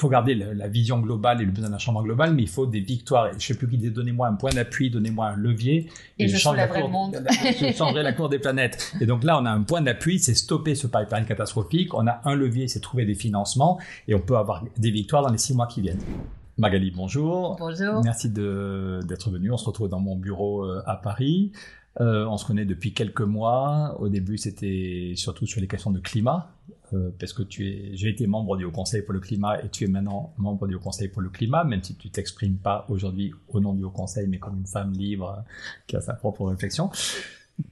faut garder la vision globale et le besoin d'un changement global, mais il faut des victoires. Je sais plus qui dit donnez-moi un point d'appui, donnez-moi un levier, et, je, change la cour, je changerai la cour des planètes. Et donc là, on a un point d'appui, c'est stopper ce pipeline catastrophique. On a un levier, c'est trouver des financements, et on peut avoir des victoires dans les six mois qui viennent. Magali, bonjour. Bonjour. Merci d'être venu. On se retrouve dans mon bureau euh, à Paris. Euh, on se connaît depuis quelques mois. Au début, c'était surtout sur les questions de climat, euh, parce que tu es, j'ai été membre du Haut Conseil pour le climat et tu es maintenant membre du Haut Conseil pour le climat, même si tu t'exprimes pas aujourd'hui au nom du Haut Conseil, mais comme une femme libre qui a sa propre réflexion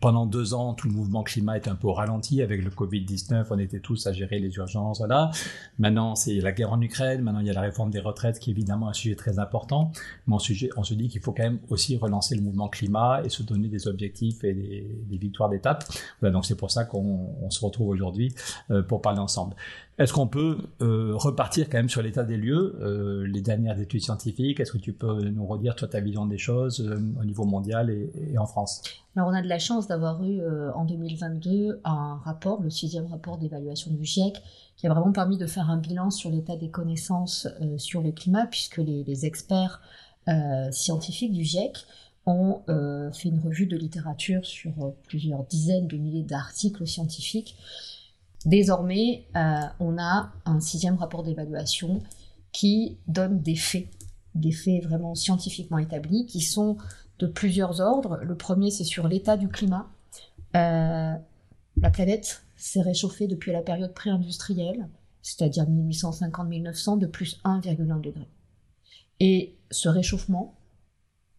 pendant deux ans, tout le mouvement climat était un peu ralenti avec le Covid-19. On était tous à gérer les urgences, voilà. Maintenant, c'est la guerre en Ukraine. Maintenant, il y a la réforme des retraites qui est évidemment un sujet très important. Mais on, sujet, on se dit qu'il faut quand même aussi relancer le mouvement climat et se donner des objectifs et des, des victoires d'étape. Voilà, donc c'est pour ça qu'on se retrouve aujourd'hui euh, pour parler ensemble. Est-ce qu'on peut euh, repartir quand même sur l'état des lieux, euh, les dernières études scientifiques? Est-ce que tu peux nous redire toi ta vision des choses euh, au niveau mondial et, et, en France? Alors on a de la chance d'avoir eu euh, en 2022 un rapport, le sixième rapport d'évaluation du GIEC, qui a vraiment permis de faire un bilan sur l'état des connaissances euh, sur le climat, puisque les, les experts scientifiques du GIEC ont fait une revue de littérature sur plusieurs dizaines de milliers d'articles scientifiques Désormais, euh, on a un sixième rapport d'évaluation qui donne des faits, des faits vraiment scientifiquement établis, qui sont de plusieurs ordres. Le premier, c'est sur l'état du climat. Euh, la planète s'est réchauffée depuis la période pré-industrielle, c'est-à-dire 1850-1900, de plus 1,1 degré. Et ce réchauffement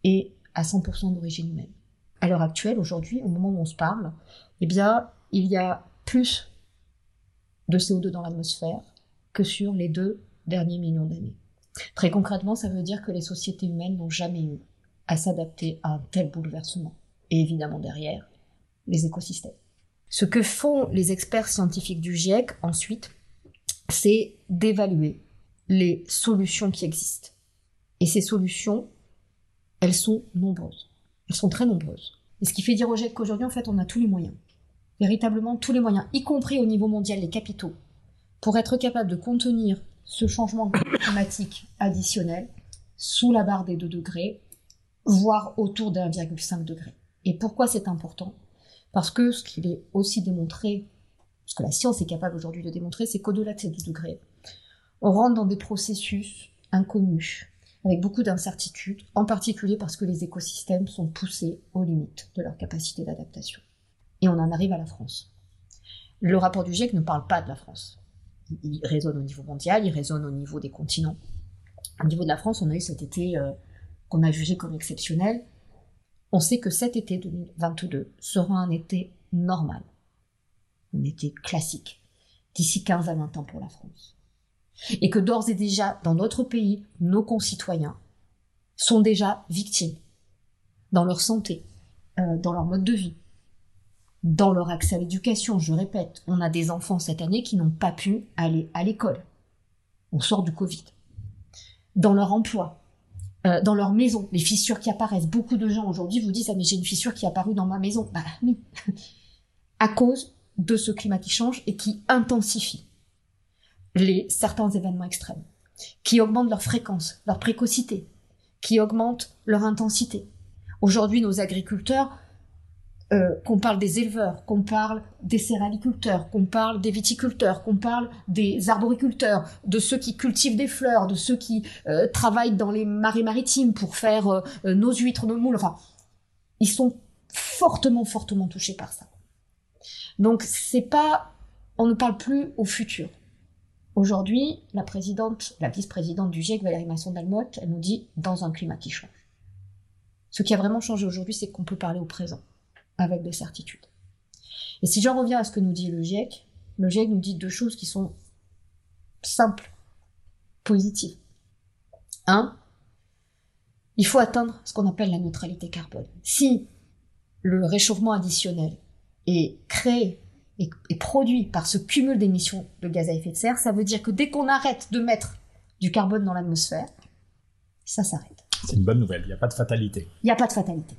est à 100% d'origine humaine. À l'heure actuelle, aujourd'hui, au moment où on se parle, eh bien, il y a plus de CO2 dans l'atmosphère que sur les deux derniers millions d'années. Très concrètement, ça veut dire que les sociétés humaines n'ont jamais eu à s'adapter à un tel bouleversement. Et évidemment derrière, les écosystèmes. Ce que font les experts scientifiques du GIEC ensuite, c'est d'évaluer les solutions qui existent. Et ces solutions, elles sont nombreuses. Elles sont très nombreuses. Et ce qui fait dire au GIEC qu'aujourd'hui, en fait, on a tous les moyens véritablement tous les moyens, y compris au niveau mondial, les capitaux, pour être capable de contenir ce changement climatique additionnel sous la barre des 2 degrés, voire autour d'un 1,5 degré. Et pourquoi c'est important? Parce que ce qu'il est aussi démontré, ce que la science est capable aujourd'hui de démontrer, c'est qu'au-delà de ces 2 degrés, on rentre dans des processus inconnus, avec beaucoup d'incertitudes, en particulier parce que les écosystèmes sont poussés aux limites de leur capacité d'adaptation. Et on en arrive à la France. Le rapport du GIEC ne parle pas de la France. Il résonne au niveau mondial, il résonne au niveau des continents. Au niveau de la France, on a eu cet été euh, qu'on a jugé comme exceptionnel. On sait que cet été 2022 sera un été normal, un été classique, d'ici 15 à 20 ans pour la France. Et que d'ores et déjà, dans notre pays, nos concitoyens sont déjà victimes dans leur santé, euh, dans leur mode de vie, dans leur accès à l'éducation. Je répète, on a des enfants cette année qui n'ont pas pu aller à l'école. On sort du Covid. Dans leur emploi, euh, dans leur maison, les fissures qui apparaissent. Beaucoup de gens aujourd'hui vous disent ah mais j'ai une fissure qui est apparue dans ma maison. Bah oui, à cause de ce climat qui change et qui intensifie les certains événements extrêmes, qui augmentent leur fréquence, leur précocité, qui augmentent leur intensité. Aujourd'hui, nos agriculteurs euh, qu'on parle des éleveurs, qu'on parle des céréaliculteurs, qu'on parle des viticulteurs, qu'on parle des arboriculteurs, de ceux qui cultivent des fleurs, de ceux qui euh, travaillent dans les marais maritimes pour faire euh, nos huîtres, nos moules, enfin, ils sont fortement, fortement touchés par ça. Donc c'est pas, on ne parle plus au futur. Aujourd'hui, la présidente, la vice-présidente du GIEC, Valérie Masson-Dalmotte, elle nous dit dans un climat qui change. Ce qui a vraiment changé aujourd'hui, c'est qu'on peut parler au présent avec des certitudes. Et si j'en reviens à ce que nous dit le GIEC, le GIEC nous dit deux choses qui sont simples, positives. Un, il faut atteindre ce qu'on appelle la neutralité carbone. Si le réchauffement additionnel est créé et, produit par ce cumul d'émissions de gaz à effet de serre, ça veut dire que dès qu'on arrête de mettre du carbone dans l'atmosphère, ça s'arrête. C'est une bonne nouvelle, il n'y a pas de fatalité. Il n'y a pas de fatalité.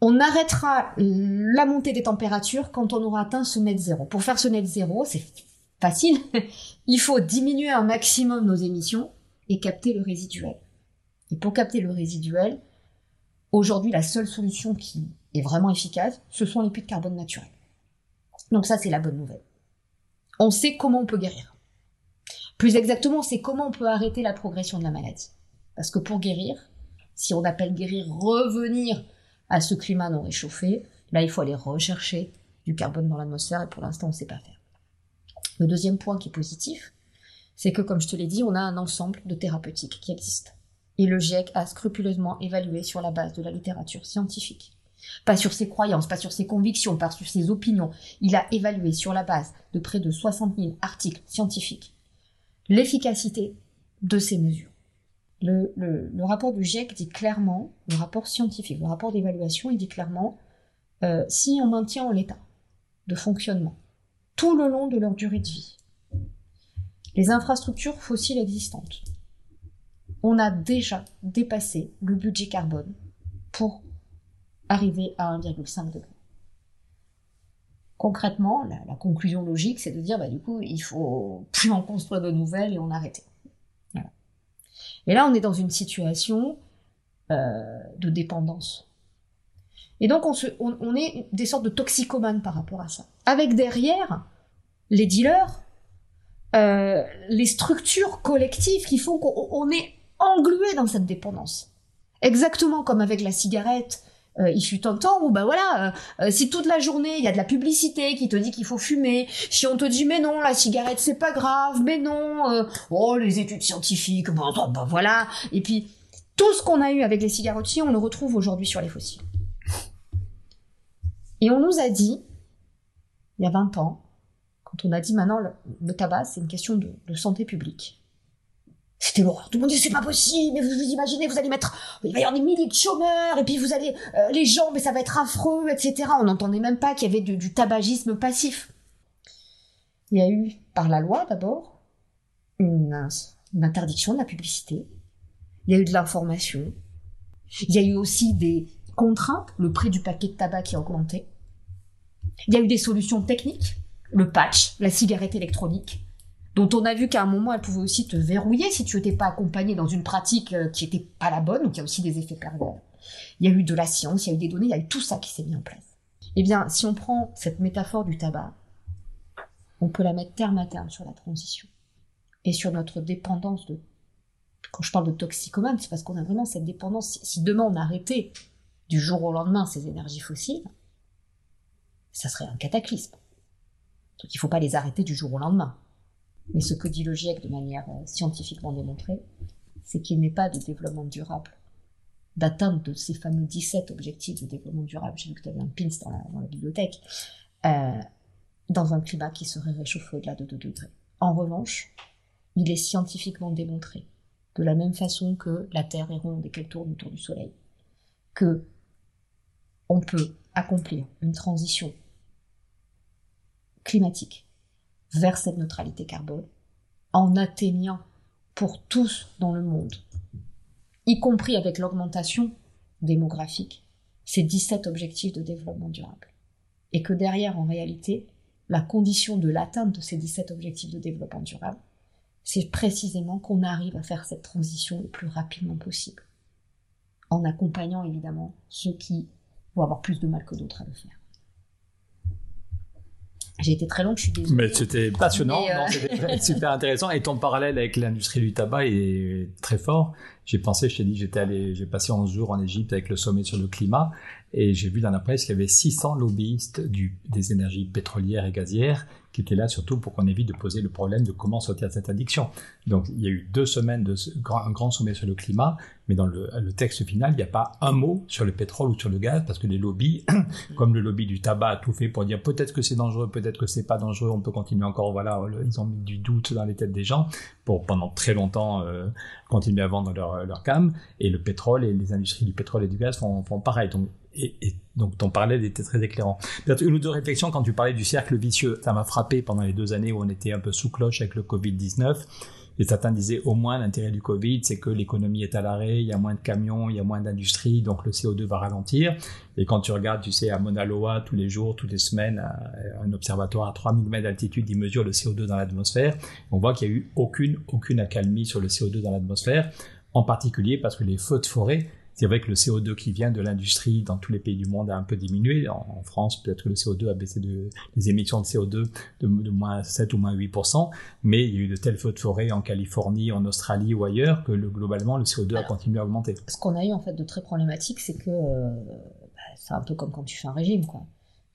On arrêtera la montée des températures quand on aura atteint ce net zéro. Pour faire ce net zéro, c'est facile. Il faut diminuer un maximum nos émissions et capter le résiduel. Et pour capter le résiduel, aujourd'hui, la seule solution qui est vraiment efficace, ce sont les puits de carbone naturels. Donc ça, c'est la bonne nouvelle. On sait comment on peut guérir. Plus exactement, c'est comment on peut arrêter la progression de la maladie. Parce que pour guérir, si on appelle guérir revenir à ce climat non réchauffé, là, il faut aller rechercher du carbone dans l'atmosphère et pour l'instant, on ne sait pas faire. Le deuxième point qui est positif, c'est que, comme je te l'ai dit, on a un ensemble de thérapeutiques qui existent. Et le GIEC a scrupuleusement évalué sur la base de la littérature scientifique. Pas sur ses croyances, pas sur ses convictions, pas sur ses opinions. Il a évalué sur la base de près de 60 000 articles scientifiques l'efficacité de ces mesures. Le, rapport du GIEC dit clairement, le rapport scientifique, le rapport d'évaluation, il dit clairement, euh, si on maintient en l'état de fonctionnement tout le long de leur durée de vie les infrastructures fossiles existantes, on a déjà dépassé le budget carbone pour arriver à 1,5 degré. Concrètement, la, conclusion logique, c'est de dire, bah, du coup, il faut plus en construire de nouvelles et on arrête. Et là, on est dans une situation euh, de dépendance. Et donc, on, est des sortes de toxicomanes par rapport à ça. Avec derrière les dealers, euh, les structures collectives qui font qu'on est englué dans cette dépendance. Exactement comme avec la cigarette euh, il fut un temps où bah voilà, euh, euh, si toute la journée il y a de la publicité qui te dit qu'il faut fumer, si on te dit mais non la cigarette c'est pas grave, mais non, oh les études scientifiques, bah, bah, voilà, et puis tout ce qu'on a eu avec les cigarettiers on le retrouve aujourd'hui sur les fossiles. Et on nous a dit il y a 20 ans, quand on a dit maintenant le, tabac c'est une question de santé publique. C'était l'horreur. Tout le monde dit c'est pas possible, mais vous vous imaginez, vous allez mettre, il va y avoir des milliers de chômeurs, et puis vous allez, euh, les gens, mais ça va être affreux, etc. On n'entendait même pas qu'il y avait du, tabagisme passif. Il y a eu, par la loi d'abord, une, une interdiction de la publicité. Il y a eu de l'information. Il y a eu aussi des contraintes, le prix du paquet de tabac qui a augmenté. Il y a eu des solutions techniques, le patch, la cigarette électronique, dont on a vu qu'à un moment, elle pouvait aussi te verrouiller si tu n'étais pas accompagné dans une pratique euh, qui n'était pas la bonne, donc il y a aussi des effets pervers. Il y a eu de la science, il y a eu des données, il y a eu tout ça qui s'est mis en place. Eh bien, si on prend cette métaphore du tabac, on peut la mettre terme à terme sur la transition et sur notre dépendance de. Quand je parle de toxicomane, c'est parce qu'on a vraiment cette dépendance. Si demain on arrêtait du jour au lendemain ces énergies fossiles, ça serait un cataclysme. Donc il ne faut pas les arrêter du jour au lendemain. Mais ce que dit le GIEC de manière euh, scientifiquement démontrée, c'est qu'il n'est pas de développement durable, d'atteinte de ces fameux 17 objectifs de développement durable, j'ai vu que tu avais un pins dans la, bibliothèque, euh, dans un climat qui serait réchauffé au-delà de 2 degrés. En revanche, il est scientifiquement démontré, de la même façon que la Terre est ronde et qu'elle tourne autour du Soleil, que on peut accomplir une transition climatique vers cette neutralité carbone en atteignant pour tous dans le monde, y compris avec l'augmentation démographique, ces 17 objectifs de développement durable. Et que derrière, en réalité, la condition de l'atteinte de ces 17 objectifs de développement durable, c'est précisément qu'on arrive à faire cette transition le plus rapidement possible, en accompagnant évidemment ceux qui vont avoir plus de mal que d'autres à le faire. J'ai été très long, je suis désolée. Mais c'était passionnant, euh, c'était super intéressant. Et ton parallèle avec l'industrie du tabac est très fort. J'ai pensé, je t'ai dit, j'étais allé, j'ai passé 11 jours en Égypte avec le sommet sur le climat, et j'ai vu dans la presse qu'il y avait 600 lobbyistes du, des énergies pétrolières et gazières qui étaient là surtout pour qu'on évite de poser le problème de comment sortir de cette addiction. Donc il y a eu deux semaines de grand, un grand sommet sur le climat, mais dans le, le texte final, il n'y a pas un mot sur le pétrole ou sur le gaz, parce que les lobbies, comme le lobby du tabac, a tout fait pour dire peut-être que c'est dangereux, peut-être que c'est pas dangereux, on peut continuer encore. Voilà, ils ont mis du doute dans les têtes des gens pour pendant très longtemps euh, continuer à vendre leur, leur cam. Et le pétrole et les industries du pétrole et du gaz font, font pareil. Et, donc ton parallèle était très éclairant. Une ou deux réflexions quand tu parlais du cercle vicieux. Ça m'a frappé pendant les deux années où on était un peu sous cloche avec le Covid-19. Et certains disaient au moins l'intérêt du Covid, c'est que l'économie est à l'arrêt, il y a moins de camions, il y a moins d'industrie, donc le CO2 va ralentir. Et quand tu regardes, tu sais, à Mauna Loa, tous les jours, toutes les semaines, un observatoire à 3000 mètres d'altitude, il mesure le CO2 dans l'atmosphère. On voit qu'il n'y a eu aucune, aucune accalmie sur le CO2 dans l'atmosphère, en particulier parce que les feux de forêt c'est vrai que le CO2 qui vient de l'industrie dans tous les pays du monde a un peu diminué. En, France, peut-être que le CO2 a baissé de, les émissions de CO2 de, moins 7 ou moins 8%, mais il y a eu de tels feux de forêt en Californie, en Australie ou ailleurs que globalement, le CO2 a continué à augmenter. Ce qu'on a eu en fait de très problématique, c'est que euh, bah, c'est un peu comme quand tu fais un régime, quoi.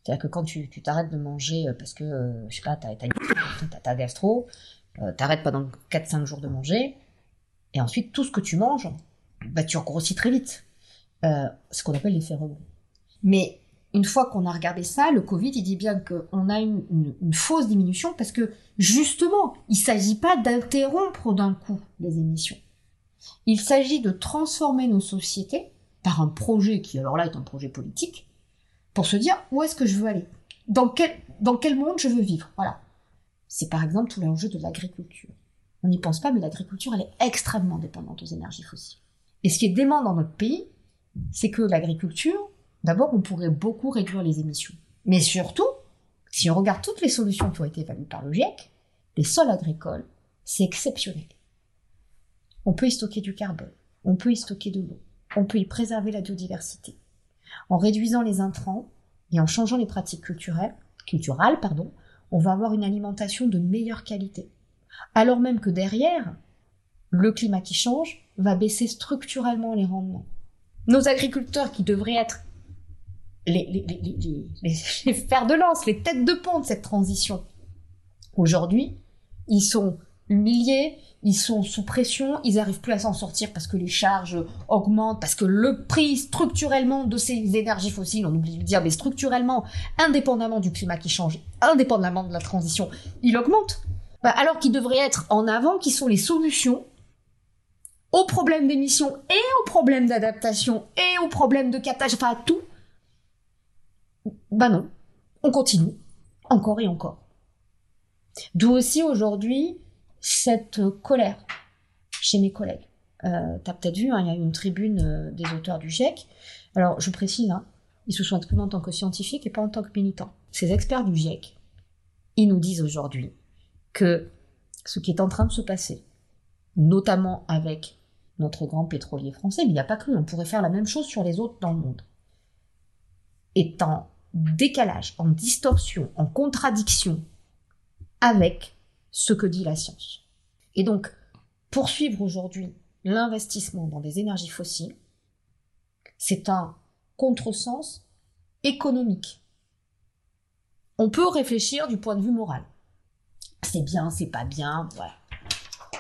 C'est-à-dire que quand tu t'arrêtes de manger euh, parce que, euh, je sais pas, t'as as, ta gastro, t'arrêtes pendant 4-5 jours de manger, et ensuite tout ce que tu manges, bah, tu grossis très vite. Euh, ce qu'on appelle l'effet rebond. Mais une fois qu'on a regardé ça, le Covid, il dit bien qu'on a une, une, fausse diminution parce que justement, il ne s'agit pas d'interrompre d'un coup les émissions. Il s'agit de transformer nos sociétés par un projet qui, alors là, est un projet politique, pour se dire où est-ce que je veux aller, dans quel, dans quel monde je veux vivre? Voilà. C'est par exemple tout l'enjeu de l'agriculture. On n'y pense pas, mais l'agriculture, elle est extrêmement dépendante aux énergies fossiles. Et ce qui est dément dans notre pays, c'est que l'agriculture, d'abord, on pourrait beaucoup réduire les émissions. Mais surtout, si on regarde toutes les solutions qui ont été évaluées par le GIEC, les sols agricoles, c'est exceptionnel. On peut y stocker du carbone, on peut y stocker de l'eau, on peut y préserver la biodiversité. En réduisant les intrants et en changeant les pratiques culturelles, culturales, pardon, on va avoir une alimentation de meilleure qualité. Alors même que derrière, le climat qui change va baisser structurellement les rendements. Nos agriculteurs qui devraient être les, les, fers de lance, les têtes de pont de cette transition, aujourd'hui, ils sont humiliés, ils sont sous pression, ils n'arrivent plus à s'en sortir parce que les charges augmentent, parce que le prix structurellement de ces énergies fossiles, on oublie de le dire, mais structurellement, indépendamment du climat qui change, indépendamment de la transition, il augmente. Bah, alors qu'ils devraient être en avant, qui sont les solutions aux problèmes d'émission et aux problèmes d'adaptation et aux problèmes de captage, enfin à tout, bah non, on continue, encore et encore. D'où aussi aujourd'hui cette colère chez mes collègues. Euh, T'as peut-être vu, hein, il y a une tribune euh, des auteurs du GIEC. Alors je précise, hein, ils se sont exprimés en tant que scientifiques et pas en tant que militants. Ces experts du GIEC, ils nous disent aujourd'hui que ce qui est en train de se passer, notamment avec notre grand pétrolier français, mais il n'y a pas que on pourrait faire la même chose sur les autres dans le monde, est en décalage, en distorsion, en contradiction avec ce que dit la science. Et donc, poursuivre aujourd'hui l'investissement dans des énergies fossiles, c'est un contresens économique. On peut réfléchir du point de vue moral. C'est bien, c'est pas bien, voilà.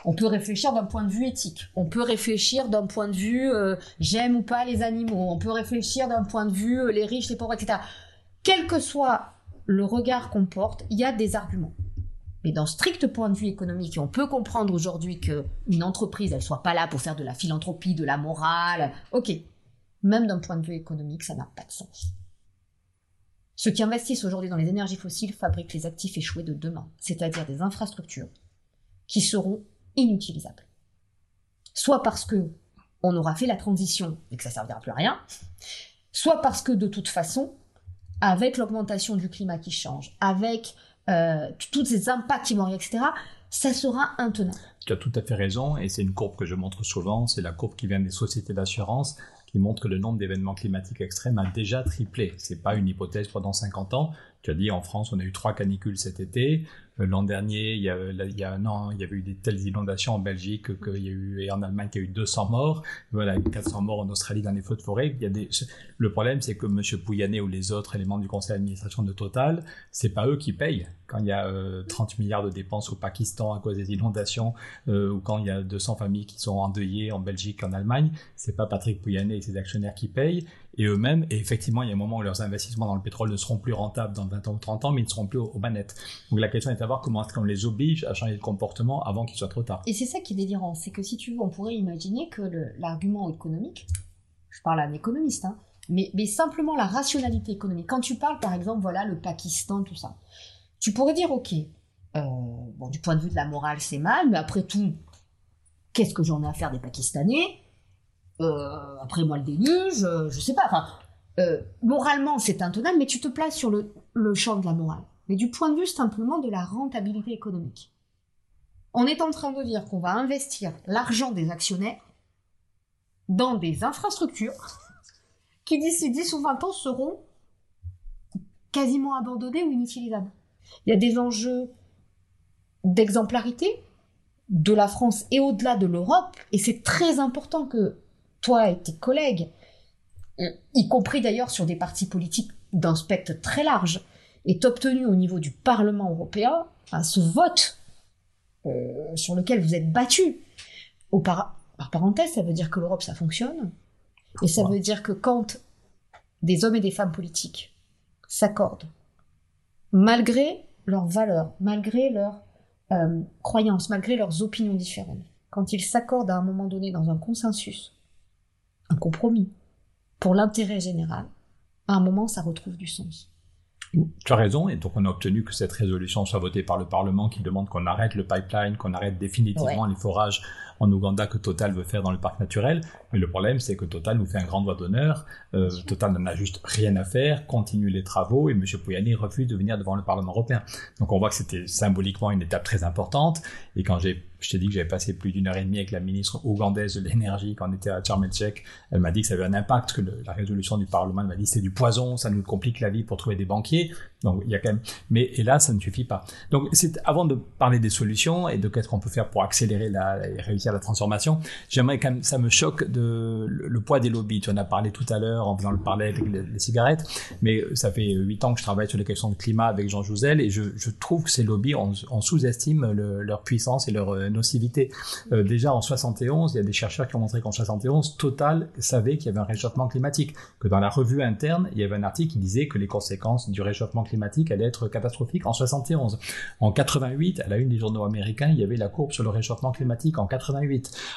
On peut réfléchir d'un point de vue éthique. On peut réfléchir d'un point de vue euh, j'aime ou pas les animaux. On peut réfléchir d'un point de vue euh, les riches, les pauvres, etc. Quel que soit le regard qu'on porte, il y a des arguments. Mais d'un strict point de vue économique, on peut comprendre aujourd'hui qu'une entreprise, elle soit pas là pour faire de la philanthropie, de la morale. Ok. Même d'un point de vue économique, ça n'a pas de sens. Ceux qui investissent aujourd'hui dans les énergies fossiles fabriquent les actifs échoués de demain, c'est-à-dire des infrastructures qui seront inutilisable. Soit parce que on aura fait la transition et que ça servira plus à rien, soit parce que de toute façon, avec l'augmentation du climat qui change, avec euh, tous ces impacts qui vont arriver, etc., ça sera intenable. Tu as tout à fait raison, et c'est une courbe que je montre souvent, c'est la courbe qui vient des sociétés d'assurance, qui montre que le nombre d'événements climatiques extrêmes a déjà triplé. C'est pas une hypothèse pendant 50 ans. Tu as dit en France, on a eu trois canicules cet été. Euh, l'an dernier, il y, a, un an, il y avait eu des telles inondations en Belgique qu'il y a eu, et en Allemagne, qu'il y a eu 200 morts. Voilà, 400 morts en Australie dans les feux de forêt. Il y a des, le problème, c'est que M. Pouyanné ou les autres éléments du conseil d'administration de Total, c'est pas eux qui payent. Quand il y a 30 euh, milliards de dépenses au Pakistan à cause des inondations, euh, ou quand il y a 200 familles qui sont endeuillées en Belgique, en Allemagne, c'est pas Patrick Pouyanné et ses actionnaires qui payent et eux-mêmes. Et effectivement, il y a un moment où leurs investissements dans le pétrole ne seront plus rentables dans 20 ans ou 30 ans, mais ils ne seront plus aux, manettes. Donc la question est de savoir comment est-ce qu'on les oblige à changer de comportement avant qu'il soit trop tard. Et c'est ça qui est délirant, c'est que si tu veux, on pourrait imaginer que l'argument économique, je parle à un économiste, hein, mais, mais simplement la rationalité économique. Quand tu parles, par exemple, voilà, le Pakistan, tout ça, tu pourrais dire, ok, euh, bon, du point de vue de la morale, c'est mal, mais après tout, qu'est-ce que j'en ai à faire des Pakistanais? Euh, Après moi le déluge, euh, je sais pas. Enfin, euh, moralement c'est intenable, mais tu te places sur le, le champ de la morale. Mais du point de vue simplement de la rentabilité économique. On est en train de dire qu'on va investir l'argent des actionnaires dans des infrastructures qui d'ici 10 ou 20 ans seront quasiment abandonnées ou inutilisables. Il y a des enjeux d'exemplarité de la France et au-delà de l'Europe, et c'est très important que toi et tes collègues, y compris d'ailleurs sur des partis politiques d'un spectre très large, aient obtenu au niveau du Parlement européen ce vote euh, sur lequel vous êtes battu. par, par parenthèse, ça veut dire que l'Europe, ça fonctionne. Et ça veut dire que quand des hommes et des femmes politiques s'accordent, malgré leurs valeurs, malgré leurs euh, croyances, malgré leurs opinions différentes, quand ils s'accordent à un moment donné dans un consensus, un compromis, pour l'intérêt général, à un moment, ça retrouve du sens. Tu as raison, et donc on a obtenu que cette résolution soit votée par le Parlement qui demande qu'on arrête le pipeline, qu'on arrête définitivement les forages en Ouganda que Total veut faire dans le parc naturel. Mais le problème, c'est que Total nous fait un grand doigt d'honneur. Euh, Total n'en a juste rien à faire, continue les travaux et M. Pouyani refuse de venir devant le Parlement européen. Donc on voit que c'était symboliquement une étape très importante. Et quand j'ai je t'ai dit que j'avais passé plus d'une heure et demie avec la ministre ougandaise de l'énergie quand on était à Sharm Elle m'a dit que ça avait un impact, que la résolution du Parlement m'a dit c'est du poison, ça nous complique la vie pour trouver des banquiers. Donc il y a quand même. Mais et là, ça ne suffit pas. Donc c'est avant de parler des solutions et de qu'est-ce qu'on peut faire pour accélérer la et réussir la transformation, j'aimerais quand même. Ça me choque de le, poids des lobbies. Tu en as parlé tout à l'heure en faisant le parler avec les, cigarettes, mais ça fait huit ans que je travaille sur les questions de climat avec Jean Jouzel et je, trouve que ces lobbies on, sous-estime leur puissance et leur nocivité. Euh, déjà en 71, il y a des chercheurs qui ont montré qu'en 71, Total savait qu'il y avait un réchauffement climatique, que dans la revue interne, il y avait un article qui disait que les conséquences du réchauffement climatique allaient être catastrophiques en 71. En 88, à la une des journaux américains, il y avait la courbe sur le réchauffement climatique en 88.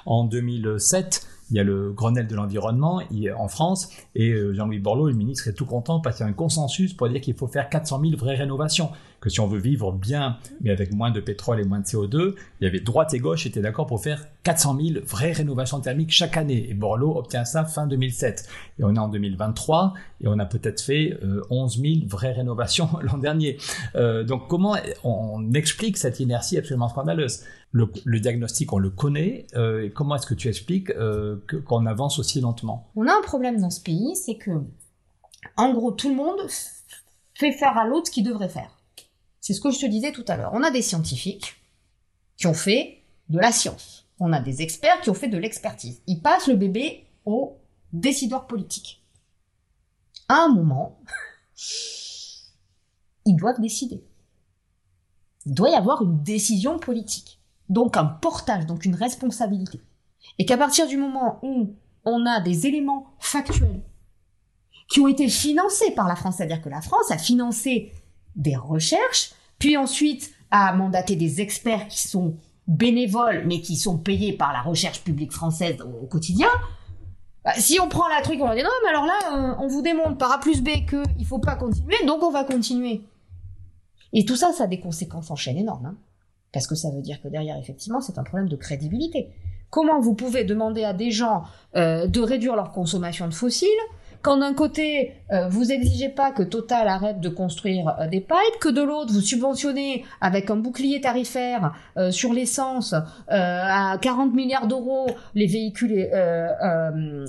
En 2007, il y a le Grenelle de l'environnement en France et euh, Jean-Louis Borloo, le ministre, est tout content parce qu'il y a un consensus pour dire qu'il faut faire 400 000 vraies rénovations que si on veut vivre bien, mais avec moins de pétrole et moins de CO2, il y avait droite et gauche étaient d'accord pour faire 400 000 vraies rénovations thermiques chaque année. Et Borloo obtient ça fin 2007. Et on est en 2023 et on a peut-être fait 11 euh, 000 vraies rénovations l'an dernier. Euh, donc comment on explique cette inertie absolument scandaleuse? Le, diagnostic, on le connaît. Euh, comment est-ce que tu expliques qu'on avance aussi lentement On a un problème dans ce pays, c'est que, en gros, tout le monde fait faire à l'autre ce qu'il devrait faire. C'est ce que je te disais tout à l'heure. On a des scientifiques qui ont fait de la science. On a des experts qui ont fait de l'expertise. Ils passent le bébé aux décideurs politiques. À un moment, ils doivent décider. Il doit y avoir une décision politique. Donc un portage, donc une responsabilité. Et qu'à partir du moment où on a des éléments factuels qui ont été financés par la France, c'est-à-dire que la France a financé des recherches, puis ensuite à mandater des experts qui sont bénévoles, mais qui sont payés par la recherche publique française au quotidien. Bah, si on prend la truc, on va dire non, mais alors là, euh, on vous démontre par A plus B qu'il faut pas continuer, donc on va continuer. Et tout ça, ça a des conséquences en chaîne énormes. Hein. parce que ça veut dire que derrière, effectivement, c'est un problème de crédibilité. Comment vous pouvez demander à des gens euh, de réduire leur consommation de fossiles quand d'un côté, euh, vous exigez pas que Total arrête de construire euh, des pipes, que de l'autre, vous subventionnez avec un bouclier tarifaire sur l'essence à 40 milliards d'euros les véhicules,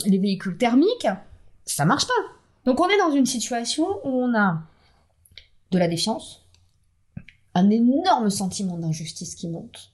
les véhicules thermiques, ça marche pas. Donc on est dans une situation où on a de la défiance, un énorme sentiment d'injustice qui monte,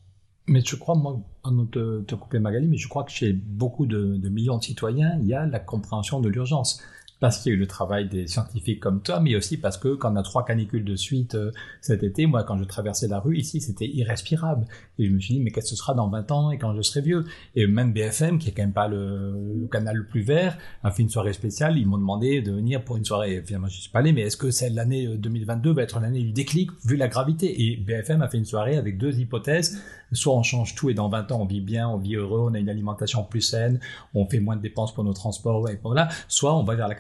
mais je crois, moi, pardon de te, couper Magali, mais je crois que chez beaucoup de, de millions de citoyens, il y a la compréhension de l'urgence parce qu'il y a eu le travail des scientifiques comme toi, mais aussi parce que quand on a trois canicules de suite euh, cet été, moi quand je traversais la rue ici, c'était irrespirable. Et je me suis dit, mais qu'est-ce que ce sera dans 20 ans et quand je serai vieux? Et même BFM, qui est quand même pas le, canal le plus vert, a fait une soirée spéciale. Ils m'ont demandé de venir pour une soirée. Finalement, je suis pas allé, mais est-ce que c'est l'année 2022 euh, va être l'année du déclic vu la gravité? Et BFM a fait une soirée avec deux hypothèses. Soit on change tout et dans 20 ans on vit bien, on vit heureux, on a une alimentation plus saine, on fait moins de dépenses pour nos transports, et voilà. Soit on va vers la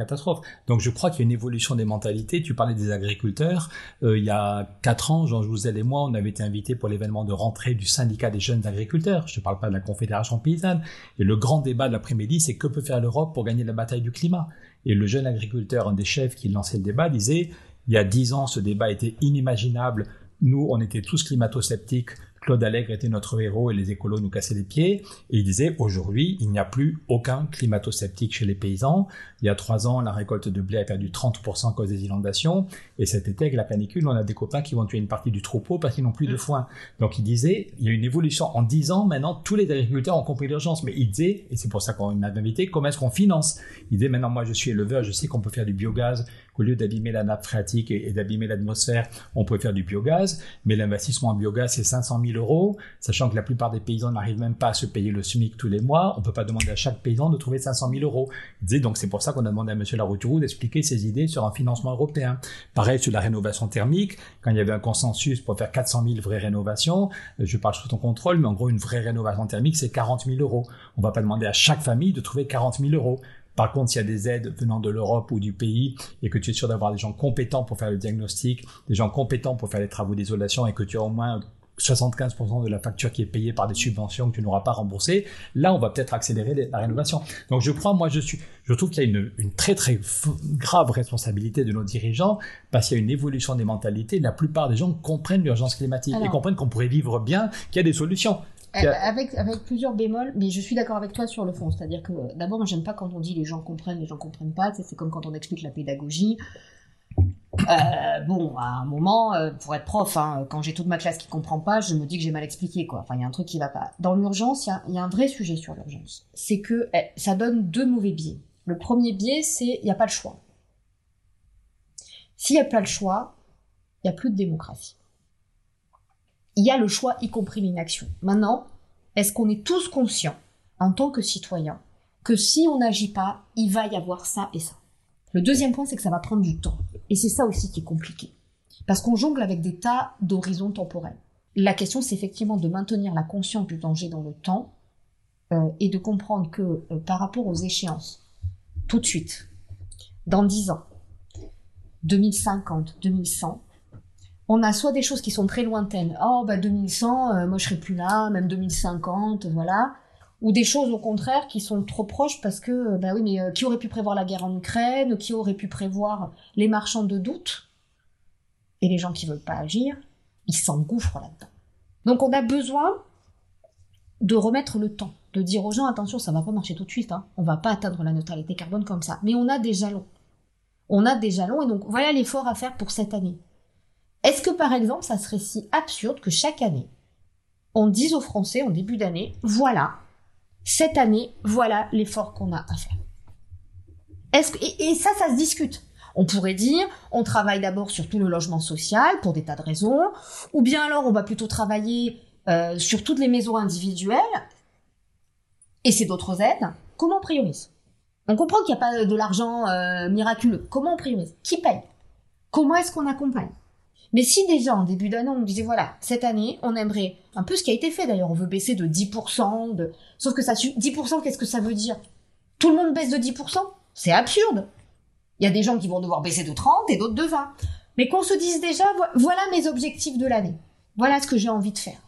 Donc je crois qu'il y a une évolution des mentalités. Tu parlais des agriculteurs. Euh, il y a quatre ans, Jean Jouzel et moi, on avait été invités pour l'événement de rentrée du syndicat des jeunes agriculteurs. Je ne parle pas de la Confédération paysanne. Et le grand débat de l'après-midi, c'est que peut faire l'Europe pour gagner la bataille du climat? Et le jeune agriculteur, un des chefs qui lançait le débat, disait, il y a dix ans, ce débat était inimaginable. Nous, on était tous climato-sceptiques Claude Allègre était notre héros et les écolos nous cassaient les pieds. Et il disait, aujourd'hui, il n'y a plus aucun climato-sceptique chez les paysans. Il y a trois ans, la récolte de blé a perdu 30% à cause des inondations. Et cet été, avec la canicule, on a des copains qui vont tuer une partie du troupeau parce qu'ils n'ont plus de foin. Donc il disait, il y a une évolution. En dix ans, maintenant, tous les agriculteurs ont compris l'urgence. Mais il disait, et c'est pour ça qu'on m'a invité, comment est-ce qu'on finance? Il disait, maintenant, moi, je suis éleveur, je sais qu'on peut faire du biogaz, qu'au lieu d'abîmer la nappe phréatique et, d'abîmer l'atmosphère, on peut faire du biogaz. Mais l'investissement en biogaz, c'est 500 000 euros, sachant que la plupart des paysans n'arrivent même pas à se payer le SMIC tous les mois. On peut pas demander à chaque paysan de trouver 500 000 euros. Donc c'est pour ça qu'on a demandé à Monsieur Larouturou d'expliquer ses idées sur un financement européen. Pareil sur la rénovation thermique, quand il y avait un consensus pour faire 400 000 vraies rénovations, euh, je parle sous ton contrôle, mais en gros une vraie rénovation thermique c'est 40 000 euros. On va pas demander à chaque famille de trouver 40 000 euros. Par contre, s'il y a des aides venant de l'Europe ou du pays et que tu es sûr d'avoir des gens compétents pour faire le diagnostic, des gens compétents pour faire les travaux d'isolation et que tu as au moins 75% de la facture qui est payée par des subventions que tu n'auras pas remboursées, là, on va peut-être accélérer la rénovation. Donc, je crois, moi, je suis, je trouve qu'il y a une, une, très, très grave responsabilité de nos dirigeants parce qu'il y a une évolution des mentalités. La plupart des gens comprennent l'urgence climatique et comprennent qu'on pourrait vivre bien, qu'il y a des solutions. Avec, plusieurs bémols, mais je suis d'accord avec toi sur le fond. C'est-à-dire que d'abord, j'aime pas quand on dit les gens comprennent, les gens comprennent pas. C'est comme quand on explique la pédagogie. Euh, bon, à un moment, euh, pour être prof, hein, quand j'ai toute ma classe qui comprend pas, je me dis que j'ai mal expliqué, quoi. Enfin, il y a un truc qui va pas. Dans l'urgence, il y, y a, un vrai sujet sur l'urgence. C'est que eh, ça donne deux mauvais biais. Le premier biais, c'est il n'y a pas le choix. S'il n'y a pas le choix, il n'y a plus de démocratie. Il y a le choix, y compris l'inaction. Maintenant, est-ce qu'on est tous conscients, en tant que citoyens, que si on n'agit pas, il va y avoir ça et ça? Le deuxième point, c'est que ça va prendre du temps. Et c'est ça aussi qui est compliqué. Parce qu'on jongle avec des tas d'horizons temporels. La question, c'est effectivement de maintenir la conscience du danger dans le temps euh, et de comprendre que euh, par rapport aux échéances, tout de suite, dans 10 ans, 2050, 2100, on a soit des choses qui sont très lointaines, oh bah 2100, euh, moi je serai plus là, même 2050, voilà, ou des choses au contraire qui sont trop proches parce que, euh, bah oui, mais euh, qui aurait pu prévoir la guerre en Ukraine, qui aurait pu prévoir les marchands de doute, et les gens qui veulent pas agir, ils s'engouffrent là-dedans. Donc on a besoin de remettre le temps, de dire aux gens attention, ça va pas marcher tout de suite, hein. on va pas atteindre la neutralité carbone comme ça, mais on a des jalons. On a des jalons et donc voilà l'effort à faire pour cette année. Est-ce que par exemple, ça serait si absurde que chaque année, on dise aux Français en début d'année, voilà, cette année, voilà l'effort qu'on a à faire. Est-ce que, et, ça, ça se discute. On pourrait dire, on travaille d'abord sur tout le logement social pour des tas de raisons, ou bien alors on va plutôt travailler euh, sur toutes les maisons individuelles, et c'est d'autres aides. Comment on priorise? On comprend qu'il n'y a pas de l'argent euh, miraculeux. Comment on priorise? Qui paye? Comment est-ce qu'on accompagne? Mais si déjà en début d'année on disait voilà, cette année on aimerait un peu ce qui a été fait d'ailleurs, on veut baisser de 10%, de... sauf que ça 10% qu'est-ce que ça veut dire? Tout le monde baisse de 10% C'est absurde. Il y a des gens qui vont devoir baisser de 30 et d'autres de 20. Mais qu'on se dise déjà voilà mes objectifs de l'année. Voilà ce que j'ai envie de faire.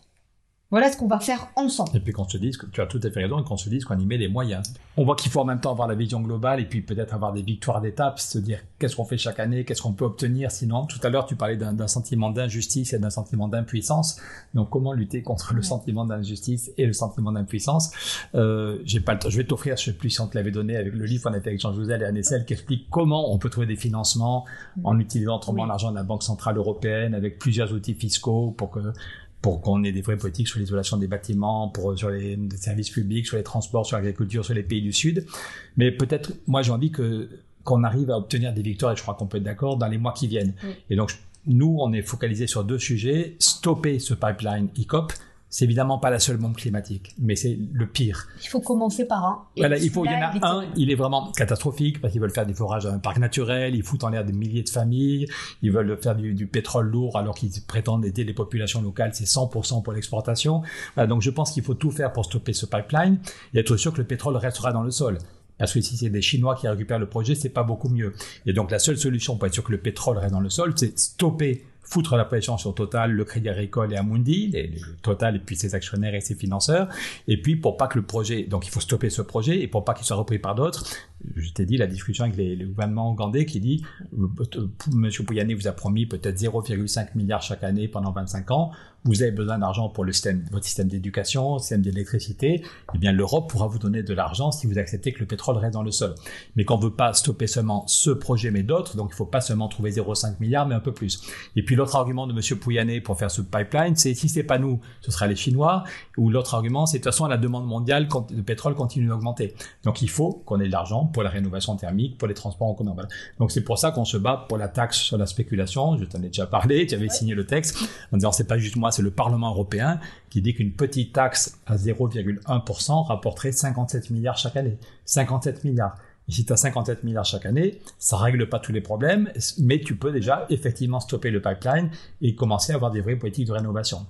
Voilà ce qu'on va faire ensemble. Et puis qu'on se dise que tu as tout à fait raison et qu'on se dise qu'on y met les moyens. On voit qu'il faut en même temps avoir la vision globale et puis peut-être avoir des victoires d'étape, se dire qu'est-ce qu'on fait chaque année, qu'est-ce qu'on peut obtenir sinon. Tout à l'heure, tu parlais d'un sentiment d'injustice et d'un sentiment d'impuissance. Donc comment lutter contre le sentiment d'injustice et le sentiment d'impuissance? Euh, J'ai pas le temps. Je vais t'offrir, je sais plus si on te l'avait donné avec le livre qu'on a fait avec Jean Jouzel et Anne qui explique comment on peut trouver des financements en utilisant autrement l'argent de la Banque Centrale Européenne avec plusieurs outils fiscaux pour que pour qu'on ait des vraies politiques sur l'isolation des bâtiments, pour sur les, services publics, sur les transports, sur l'agriculture, sur les pays du Sud. Mais peut-être, moi, j'ai envie que qu'on arrive à obtenir des victoires, et je crois qu'on peut être d'accord, dans les mois qui viennent. Et donc, nous, on est focalisé sur deux sujets. Stopper ce pipeline ICOP, c'est évidemment pas la seule bombe climatique, mais c'est le pire. Il faut commencer par un. Voilà, il faut, il y en a un, il est vraiment catastrophique parce qu'ils veulent faire des forages dans un parc naturel, ils foutent en l'air des milliers de familles, ils veulent faire du, pétrole lourd alors qu'ils prétendent aider les populations locales, c'est 100% pour l'exportation. donc je pense qu'il faut tout faire pour stopper ce pipeline et être sûr que le pétrole restera dans le sol Parce que si c'est des Chinois qui récupèrent le projet, c'est pas beaucoup mieux. Et donc la seule solution pour être sûr que le pétrole reste dans le sol, c'est stopper foutre la pression sur Total, le Crédit Agricole et Amundi, Total et puis ses actionnaires et ses financeurs. Et puis pour pas que le projet, donc il faut stopper ce projet et pour pas qu'il soit repris par d'autres, je t'ai dit la discussion avec les, gouvernements ougandais qui dit, euh, Monsieur Pouyane vous a promis peut-être 0,5 milliard chaque année pendant 25 ans. Vous avez besoin d'argent pour le système, votre système d'éducation, système d'électricité. Eh bien, l'Europe pourra vous donner de l'argent si vous acceptez que le pétrole reste dans le sol. Mais qu'on veut pas stopper seulement ce projet, mais d'autres. Donc, il faut pas seulement trouver 0,5 milliards, mais un peu plus. Et puis, l'autre argument de Monsieur Pouyanné pour faire ce pipeline, c'est si c'est pas nous, ce sera les Chinois. Ou l'autre argument, c'est de toute façon, la demande mondiale de pétrole continue d'augmenter. Donc, il faut qu'on ait de l'argent pour la rénovation thermique, pour les transports en commun. Donc, c'est pour ça qu'on se bat pour la taxe sur la spéculation. Je t'en ai déjà parlé. Tu avais signé le texte en disant c'est pas juste moi, c'est le Parlement européen qui dit qu'une petite taxe à 0,1% rapporterait 57 milliards chaque année. 57 milliards. Et si tu as 57 milliards chaque année, ça règle pas tous les problèmes, mais tu peux déjà effectivement stopper le pipeline et commencer à avoir des vraies politiques de rénovation.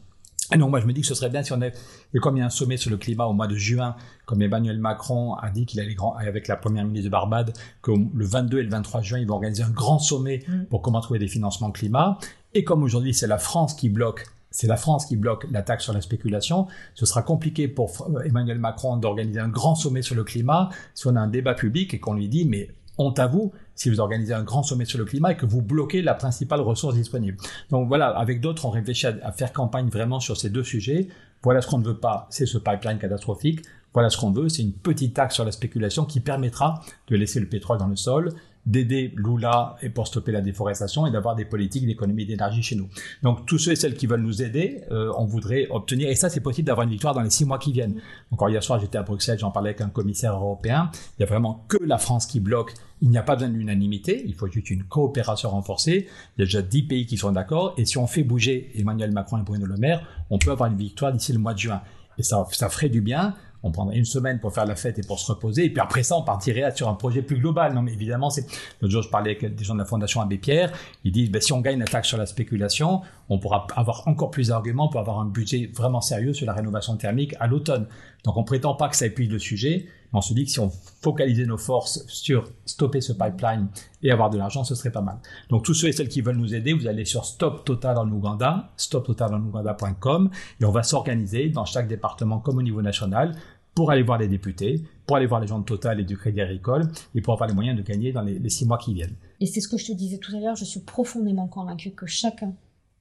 Et donc moi je me dis que ce serait bien si on avait, et comme il y a un sommet sur le climat au mois de juin, comme Emmanuel Macron a dit qu'il allait grand, avec la première ministre de Barbade, que le 22 et le 23 juin, ils vont organiser un grand sommet mm. pour comment trouver des financements climat. Et comme aujourd'hui c'est la France qui bloque c'est la France qui bloque la taxe sur la spéculation. Ce sera compliqué pour Emmanuel Macron d'organiser un grand sommet sur le climat si on a un débat public et qu'on lui dit mais honte à vous si vous organisez un grand sommet sur le climat et que vous bloquez la principale ressource disponible. Donc voilà, avec d'autres, on réfléchit à, faire campagne vraiment sur ces deux sujets. Voilà ce qu'on ne veut pas, c'est ce pipeline catastrophique. Voilà ce qu'on veut, c'est une petite taxe sur la spéculation qui permettra de laisser le pétrole dans le sol, d'aider Lula et pour stopper la déforestation et d'avoir des politiques d'économie d'énergie chez nous. Donc tous ceux et celles qui veulent nous aider, euh, on voudrait obtenir, et ça c'est possible d'avoir une victoire dans les six mois qui viennent. Encore hier soir j'étais à Bruxelles, j'en parlais avec un commissaire européen, il y a vraiment que la France qui bloque, il n'y a pas besoin d'une unanimité, il faut juste une coopération renforcée, il y a déjà dix pays qui sont d'accord, et si on fait bouger Emmanuel Macron et Bruno Le Maire, on peut avoir une victoire d'ici le mois de juin. Et ça, ça ferait du bien on prendrait une semaine pour faire la fête et pour se reposer, et puis après ça, on partirait sur un projet plus global. Non, mais évidemment, c'est. L'autre jour, je parlais avec des gens de la Fondation Abbé Pierre, ils disent, ben, si on gagne la taxe sur la spéculation, on pourra avoir encore plus d'arguments pour avoir un budget vraiment sérieux sur la rénovation thermique à l'automne. Donc, on prétend pas que ça épuise le sujet, mais on se dit que si on focalisait nos forces sur stopper ce pipeline et avoir de l'argent, ce serait pas mal. Donc, tous ceux et celles qui veulent nous aider, vous allez sur Stop Total en Ouganda, stoptotalenuganda.com, et on va s'organiser dans chaque département comme au niveau national pour aller voir les députés, pour aller voir les gens de Total et du Crédit Agricole, et pour avoir les moyens de gagner dans les, six mois qui viennent. Et c'est ce que je te disais tout à l'heure, je suis profondément convaincu que chacun,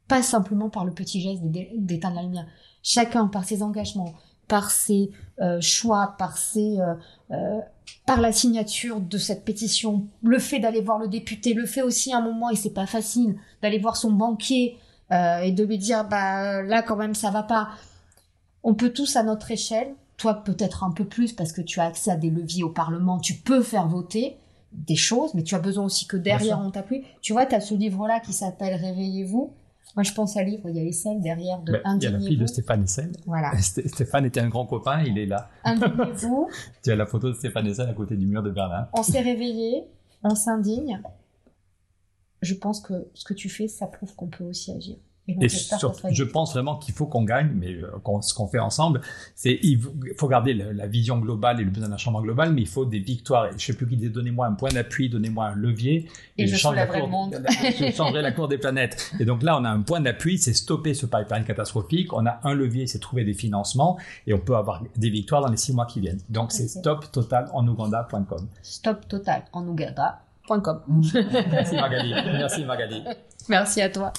pas simplement par le petit geste d'éteindre la lumière, chacun par ses engagements, par ses euh, choix, par ses, euh, euh, par la signature de cette pétition, le fait d'aller voir le député, le fait aussi à un moment, et c'est pas facile, d'aller voir son banquier et de lui dire, bah là quand même ça va pas. On peut tous à notre échelle toi peut-être un peu plus parce que tu as accès à des leviers au Parlement, tu peux faire voter des choses, mais tu as besoin aussi que derrière on t'appuie. Tu vois, tu as ce livre-là qui s'appelle Réveillez-vous. Moi, je pense à livre, il y a Essel derrière de ben, Il y a la fille de Stéphane Essel. Voilà. Stéphane était un grand copain, il est là. Indignez-vous. tu as la photo de Stéphane Essel à côté du mur de Berlin. On s'est réveillé, on s'indigne. Je pense que ce que tu fais, ça prouve qu'on peut aussi agir. Et je pense vraiment qu'il faut qu'on gagne, mais euh, ce qu'on fait ensemble, c'est il faut garder la, vision globale et le besoin d'un changement global, mais il faut des victoires. Je sais plus qui dit donnez-moi un point d'appui, donnez-moi un levier, et, je, change la cour, je changerai la cour des planètes. Et donc là, on a un point d'appui, c'est stopper ce pipeline catastrophique. On a un levier, c'est trouver des financements, et on peut avoir des victoires dans les six mois qui viennent. Donc c'est stoptotalouganda.com. Stoptotalouganda.com. Merci Magali. Merci Magali. Merci à toi.